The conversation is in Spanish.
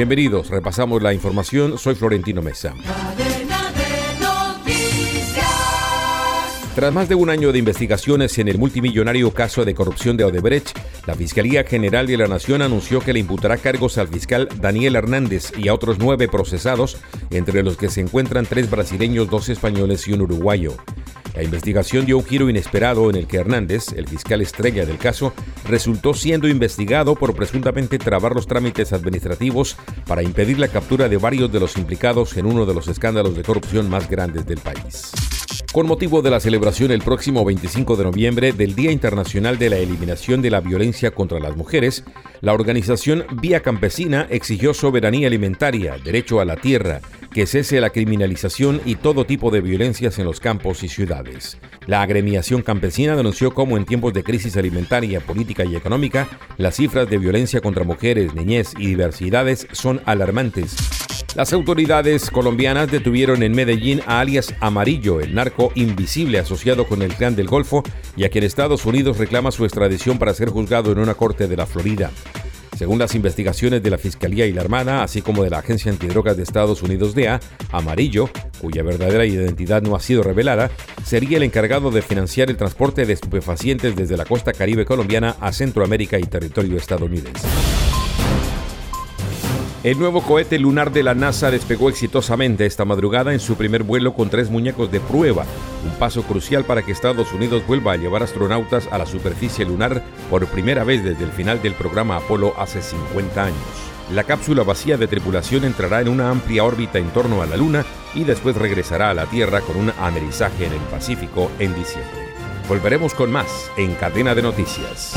Bienvenidos, repasamos la información, soy Florentino Mesa. Tras más de un año de investigaciones en el multimillonario caso de corrupción de Odebrecht, la Fiscalía General de la Nación anunció que le imputará cargos al fiscal Daniel Hernández y a otros nueve procesados, entre los que se encuentran tres brasileños, dos españoles y un uruguayo. La investigación dio un giro inesperado en el que Hernández, el fiscal estrella del caso, resultó siendo investigado por presuntamente trabar los trámites administrativos para impedir la captura de varios de los implicados en uno de los escándalos de corrupción más grandes del país con motivo de la celebración el próximo 25 de noviembre del Día Internacional de la Eliminación de la Violencia contra las Mujeres, la organización Vía Campesina exigió soberanía alimentaria, derecho a la tierra, que cese la criminalización y todo tipo de violencias en los campos y ciudades. La agremiación campesina denunció cómo en tiempos de crisis alimentaria, política y económica, las cifras de violencia contra mujeres, niñez y diversidades son alarmantes las autoridades colombianas detuvieron en Medellín a alias Amarillo, el narco invisible asociado con el clan del Golfo y a quien Estados Unidos reclama su extradición para ser juzgado en una corte de la Florida. Según las investigaciones de la Fiscalía y la Armada, así como de la Agencia Antidrogas de Estados Unidos DEA, Amarillo, cuya verdadera identidad no ha sido revelada, sería el encargado de financiar el transporte de estupefacientes desde la costa caribe colombiana a Centroamérica y territorio estadounidense. El nuevo cohete lunar de la NASA despegó exitosamente esta madrugada en su primer vuelo con tres muñecos de prueba, un paso crucial para que Estados Unidos vuelva a llevar astronautas a la superficie lunar por primera vez desde el final del programa Apolo hace 50 años. La cápsula vacía de tripulación entrará en una amplia órbita en torno a la Luna y después regresará a la Tierra con un amerizaje en el Pacífico en diciembre. Volveremos con más en Cadena de Noticias.